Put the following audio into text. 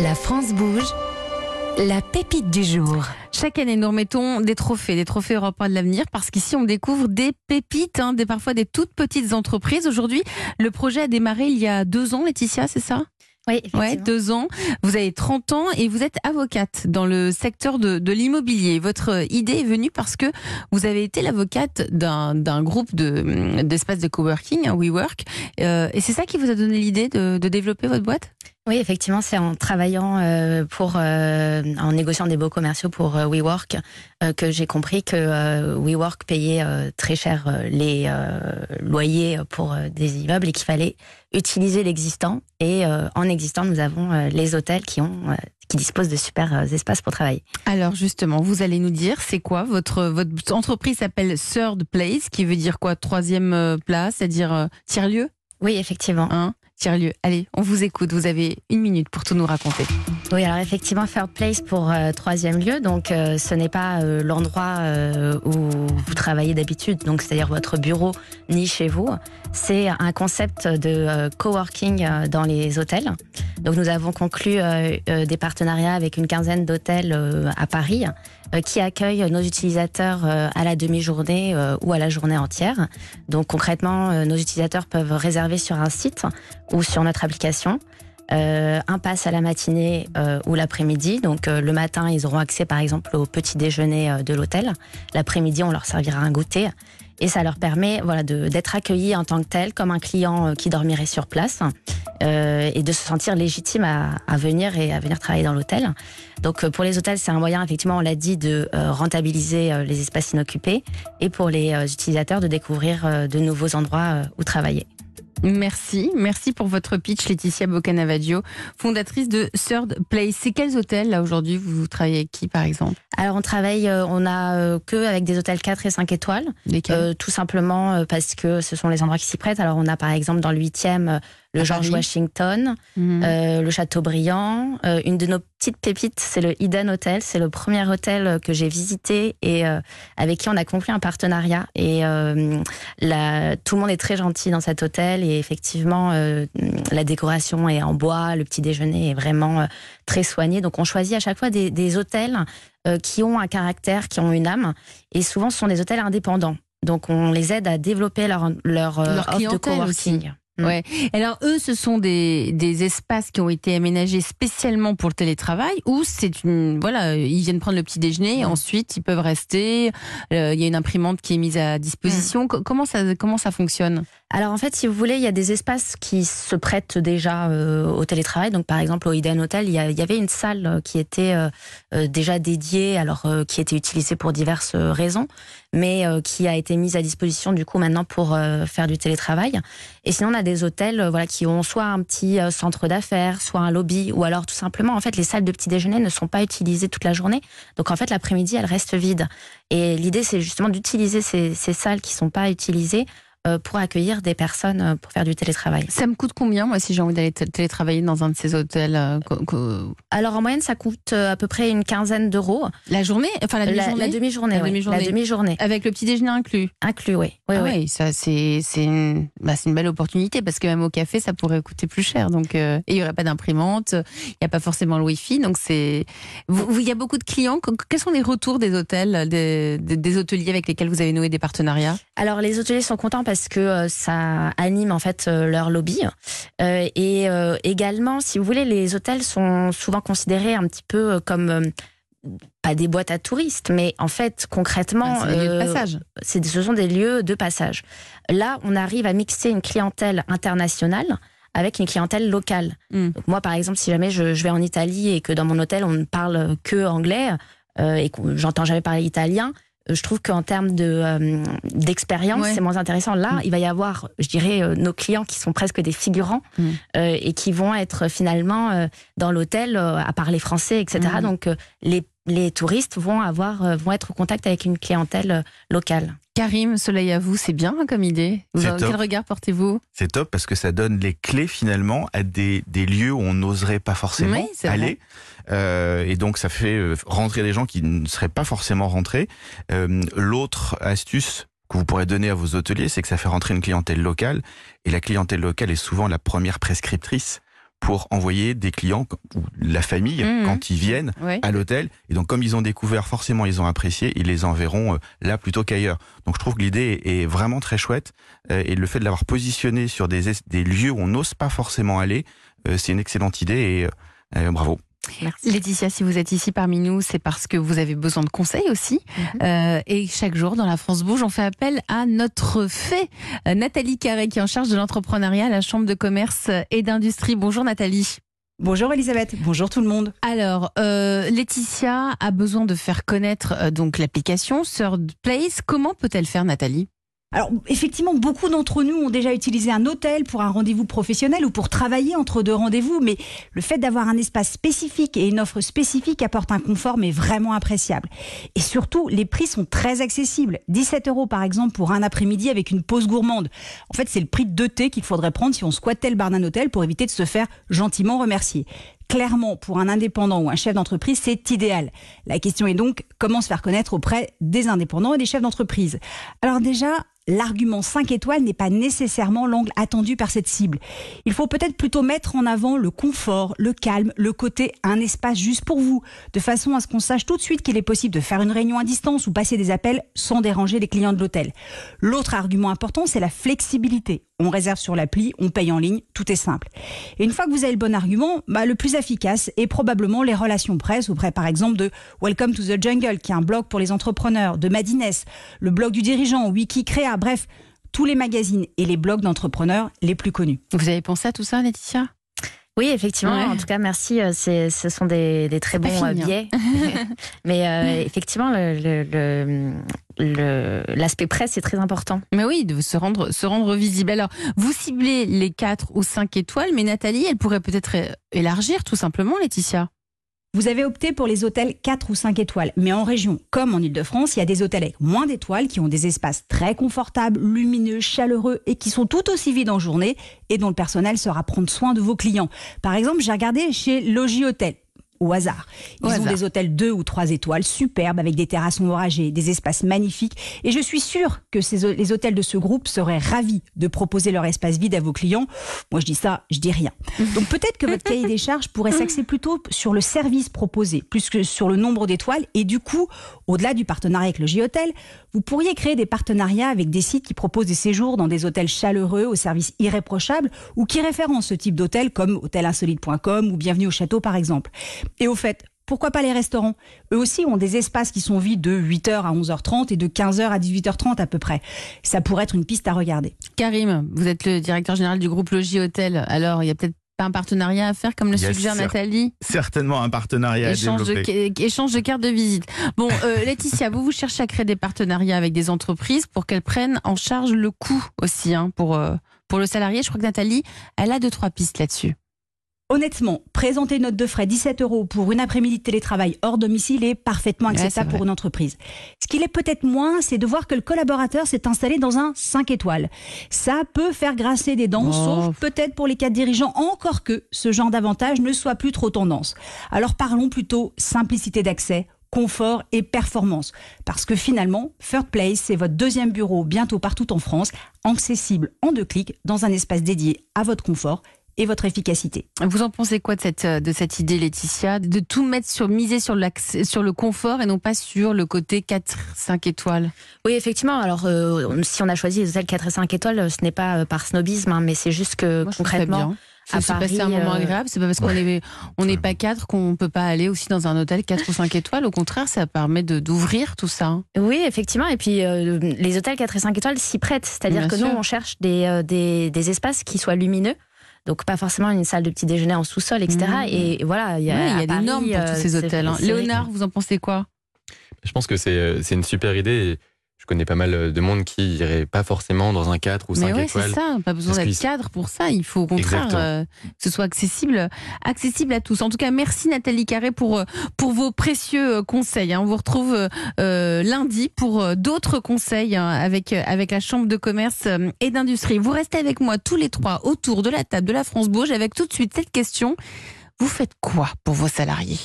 La France bouge. La pépite du jour. Chaque année, nous remettons des trophées, des trophées européens de l'avenir, parce qu'ici, on découvre des pépites, hein, des, parfois des toutes petites entreprises. Aujourd'hui, le projet a démarré il y a deux ans, Laetitia, c'est ça? Oui. Ouais, deux ans. Vous avez 30 ans et vous êtes avocate dans le secteur de, de l'immobilier. Votre idée est venue parce que vous avez été l'avocate d'un d'un groupe de- d'espaces de, coworking, hein, WeWork. Euh, et c'est ça qui vous a donné l'idée de, de développer votre boîte? Oui, effectivement, c'est en travaillant euh, pour, euh, en négociant des baux commerciaux pour euh, WeWork que j'ai compris que WeWork payait très cher les loyers pour des immeubles et qu'il fallait utiliser l'existant. Et en existant, nous avons les hôtels qui ont, qui disposent de super espaces pour travailler. Alors justement, vous allez nous dire, c'est quoi votre votre entreprise s'appelle Third Place, qui veut dire quoi? Troisième place, c'est-à-dire euh, tiers lieu, Oui, effectivement. hein? Tiers lieu. Allez, on vous écoute. Vous avez une minute pour tout nous raconter. Oui, alors effectivement, Third Place pour euh, troisième lieu. Donc, euh, ce n'est pas euh, l'endroit où vous travaillez d'habitude, donc c'est-à-dire votre bureau ni chez vous. C'est un concept de coworking dans les hôtels. Donc, nous avons conclu des partenariats avec une quinzaine d'hôtels à Paris qui accueillent nos utilisateurs euh, à la demi-journée euh, ou à la journée entière. Donc, concrètement, euh, nos utilisateurs peuvent réserver sur un site ou sur notre application. Euh, un pass à la matinée euh, ou l'après-midi. Donc euh, le matin, ils auront accès par exemple au petit déjeuner euh, de l'hôtel. L'après-midi, on leur servira un goûter. Et ça leur permet voilà, d'être accueillis en tant que tel, comme un client euh, qui dormirait sur place, euh, et de se sentir légitime à, à venir et à venir travailler dans l'hôtel. Donc euh, pour les hôtels, c'est un moyen, effectivement, on l'a dit, de euh, rentabiliser les espaces inoccupés, et pour les utilisateurs de découvrir de nouveaux endroits où travailler. Merci, merci pour votre pitch, Laetitia Bocanavaggio, fondatrice de Third Place. C'est quels hôtels là aujourd'hui Vous travaillez avec qui par exemple? Alors on travaille, euh, on a euh, que avec des hôtels 4 et 5 étoiles, euh, tout simplement euh, parce que ce sont les endroits qui s'y prêtent. Alors on a par exemple dans le 8e euh, le À George Paris. Washington, Mhm. euh, le Châteaubriand. Euh, une de nos petites pépites, c'est le Eden Hotel. C'est le premier hôtel que j'ai visité et euh, avec qui on a conclu un partenariat. Et euh, la- tout le monde est très gentil dans cet hôtel et effectivement euh, la décoration est en bois, le petit déjeuner est vraiment euh, très soigné. Donc on choisit à chaque fois des, des hôtels euh, qui ont un caractère, qui ont une âme. Et souvent ce sont des hôtels indépendants. Donc on les aide à développer leur, leur, Leur offre de coworking. Ouais. Alors eux, ce sont des, des espaces qui ont été aménagés spécialement pour le télétravail ou c'est une voilà, ils viennent prendre le petit déjeuner et Ouais. ensuite ils peuvent rester. euh, Il y a une imprimante qui est mise à disposition. Co- Comment ça comment ça fonctionne? Alors en fait, si vous voulez, il y a des espaces qui se prêtent déjà euh, au télétravail. Donc par exemple au Eden Hotel, il y, avait une salle qui était euh, déjà dédiée, alors qui était utilisée pour diverses raisons, mais qui a été mise à disposition du coup maintenant pour faire du télétravail. Et sinon, on a des hôtels, euh, voilà, qui ont soit un petit euh, centre d'affaires, soit un lobby, ou alors tout simplement, en fait, les salles de petit déjeuner ne sont pas utilisées toute la journée. Donc en fait, l'après-midi, elles restent vides. Et l'idée, c'est justement d'utiliser ces, ces salles qui sont pas utilisées pour accueillir des personnes euh, pour faire du télétravail. Ça me coûte combien moi si j'ai envie d'aller télétravailler dans un de ces hôtels euh, Alors en moyenne, ça coûte euh, à peu près une quinzaine d'euros. La journée, enfin la demi-journée, la demi-journée, La demi-journée. La demi-journée. avec le petit déjeuner inclus? Inclus, oui. Oui, ah oui. ouais, ça c'est c'est une, bah, une belle opportunité parce que même au café ça pourrait coûter plus cher donc euh, et il y aurait pas d'imprimante, il y a pas forcément le wifi donc c'est il y a beaucoup de clients. Que- Quels sont les retours des hôtels, des, des, des hôteliers avec lesquels vous avez noué des partenariats? Alors les hôteliers sont contents parce que euh, ça anime en fait euh, leur lobby Euh, et également, si vous voulez, les hôtels sont souvent considérés un petit peu comme pas des boîtes à touristes, mais en fait concrètement, Ah, C'est des lieux de euh, passage. c'est- ce sont des lieux de passage. Là, on arrive à mixer une clientèle internationale avec une clientèle locale. Mm. Donc moi, par exemple, si jamais je, je vais en Italie et que dans mon hôtel on ne parle que anglais euh, et que j'entends jamais parler italien, je trouve qu'en termes de euh, d'expérience, Ouais. c'est moins intéressant. Là, Mm. il va y avoir, je dirais, euh, nos clients qui sont presque des figurants Mm. euh, et qui vont être finalement euh, dans l'hôtel euh, à parler français, etc. Mm. Donc euh, les les touristes vont avoir euh, vont être au contact avec une clientèle euh, locale. Karim, soleil à vous, c'est bien comme idée. Vous quel regard portez-vous? C'est top parce que ça donne les clés finalement à des, des lieux où on n'oserait pas forcément Oui, aller. Euh, et donc ça fait euh, rentrer des gens qui ne seraient pas forcément rentrés. Euh, L'autre astuce que vous pourrez donner à vos hôteliers, c'est que ça fait rentrer une clientèle locale. Et la clientèle locale est souvent la première prescriptrice pour envoyer des clients ou la famille Mhm. quand ils viennent à l'hôtel. Et donc, comme ils ont découvert, forcément, ils ont apprécié, ils les enverront euh, là plutôt qu'ailleurs. Donc, je trouve que l'idée est vraiment très chouette. euh, et le fait de l'avoir positionné sur des, es- des lieux où on n'ose pas forcément aller, euh, c'est une excellente idée et bravo. Merci. Laetitia, si vous êtes ici parmi nous, c'est parce que vous avez besoin de conseils aussi. Euh, et chaque jour, dans la France Bouge, on fait appel à notre fée, euh, Nathalie Carré, qui est en charge de l'entrepreneuriat à la Chambre de commerce et d'industrie. Bonjour Nathalie. Bonjour Elisabeth, bonjour tout le monde. Alors, euh, Laetitia a besoin de faire connaître euh, donc l'application Third Place. Comment peut-elle faire, Nathalie? Alors effectivement, beaucoup d'entre nous ont déjà utilisé un hôtel pour un rendez-vous professionnel ou pour travailler entre deux rendez-vous, mais le fait d'avoir un espace spécifique et une offre spécifique apporte un confort mais vraiment appréciable. Et surtout, les prix sont très accessibles. 17 euros par exemple pour un après-midi avec une pause gourmande. En fait, c'est le prix de deux qu'il faudrait prendre si on squattait le bar d'un hôtel pour éviter de se faire gentiment remercier. Clairement, pour un indépendant ou un chef d'entreprise, c'est idéal. La question est donc comment se faire connaître auprès des indépendants et des chefs d'entreprise? Alors déjà, l'argument 5 étoiles n'est pas nécessairement l'angle attendu par cette cible. Il faut peut-être plutôt mettre en avant le confort, le calme, le côté un espace juste pour vous, de façon à ce qu'on sache tout de suite qu'il est possible de faire une réunion à distance ou passer des appels sans déranger les clients de l'hôtel. L'autre argument important, c'est la flexibilité. On réserve sur l'appli, on paye en ligne, tout est simple. Et une fois que vous avez le bon argument, bah, le plus efficace est probablement les relations presse auprès par exemple de Welcome to the Jungle, qui est un blog pour les entrepreneurs, de Madines, le blog du dirigeant, Wikicrea, bref, tous les magazines et les blogs d'entrepreneurs les plus connus. Vous avez pensé à tout ça, Laetitia? Oui, effectivement. Ouais. En tout cas, merci. euh, ce sont des, des très bons euh, hein. biais. Mais euh, effectivement, le, le- le- le- l'aspect presse est très important. Mais oui, de se rendre, se rendre visible. Alors, vous ciblez les 4 ou 5 étoiles, mais Nathalie, elle pourrait peut-être élargir tout simplement, Laetitia. Vous avez opté pour les hôtels 4 ou 5 étoiles, mais en région comme en Ile-de-France, il y a des hôtels avec moins d'étoiles qui ont des espaces très confortables, lumineux, chaleureux et qui sont tout aussi vides en journée et dont le personnel saura prendre soin de vos clients. Par exemple, j'ai regardé chez Logis Hôtel. Au hasard. Ils Au ont hasard. des hôtels 2 ou 3 étoiles, superbes, avec des terrasses ombragées, des espaces magnifiques. Et je suis sûre que ces, les hôtels de ce groupe seraient ravis de proposer leur espace vide à vos clients. Moi, je dis ça, je dis rien. Donc peut-être que votre cahier des charges pourrait s'axer plutôt sur le service proposé, plus que sur le nombre d'étoiles. Et du coup, au-delà du partenariat avec le J-Hôtel, vous pourriez créer des partenariats avec des sites qui proposent des séjours dans des hôtels chaleureux, au service irréprochable, ou qui référencent ce type d'hôtel comme hôtelinsolite.com ou Bienvenue au Château par exemple. Et au fait, pourquoi pas les restaurants? Eux aussi ont des espaces qui sont vides de 8h à 11h30 et de 15h à 18h30 à peu près. Ça pourrait être une piste à regarder. Karim, vous êtes le directeur général du groupe Logis Hôtel. Alors, il y a peut-être pas un partenariat à faire, comme le suggère Nathalie Certainement un partenariat à échange de, développer. ca- échange de cartes de visite. Bon, euh, Laetitia, vous, vous cherchez à créer des partenariats avec des entreprises pour qu'elles prennent en charge le coût aussi hein, pour, euh, pour le salarié. Je crois que Nathalie, elle a deux, trois pistes là-dessus. Honnêtement, présenter une note de frais 17 euros pour une après-midi de télétravail hors domicile est parfaitement acceptable pour une entreprise. Ce qu'il est peut-être moins, c'est de voir que le collaborateur s'est installé dans un 5 étoiles. Ça peut faire grasser des dents, Oh. sauf peut-être pour les cadres dirigeants, encore que ce genre d'avantage ne soit plus trop tendance. Alors parlons plutôt simplicité d'accès, confort et performance. Parce que finalement, Third Place, c'est votre deuxième bureau bientôt partout en France, accessible en deux clics dans un espace dédié à votre confort et votre efficacité. Vous en pensez quoi de cette, euh, de cette idée, Laetitia De tout mettre sur, miser sur, sur le confort et non pas sur le côté 4, 5 étoiles? Oui, effectivement. Alors, euh, si on a choisi les hôtels 4 et 5 étoiles, euh, ce n'est pas par snobisme, hein, mais c'est juste que Moi, concrètement. C'est à passer un Paris, moment euh, agréable. C'est pas parce qu'on est on n'est pas quatre qu'on peut pas aller aussi dans un hôtel 4 ou 5 étoiles. Au contraire, ça permet de d'ouvrir tout ça. hein. Oui, effectivement. Et puis, euh, les hôtels 4 et 5 étoiles s'y prêtent. C'est-à-dire que sûr. nous, on cherche des, euh, des, des espaces qui soient lumineux. Donc, pas forcément une salle de petit déjeuner en sous-sol, etc. Mhm. Et voilà, il y a, Ouais, y des normes pour euh, tous ces c'est- hôtels. hein. Léonard, vous en pensez quoi? Je pense que c'est euh, c'est une super idée. Et je connais pas mal de monde qui irait pas forcément dans un 4 ou 5 Mais ouais, c'est ça. Pas besoin d'être cadre pour ça. Il faut au contraire euh, que ce soit accessible, accessible à tous. En tout cas, merci Nathalie Carré pour euh, pour vos précieux euh, conseils. hein. On vous retrouve euh, euh, lundi pour euh, d'autres conseils hein, avec euh, avec la Chambre de commerce euh, et d'industrie. Vous restez avec moi tous les trois autour de la table de la France Bourge avec tout de suite cette question. Vous faites quoi pour vos salariés?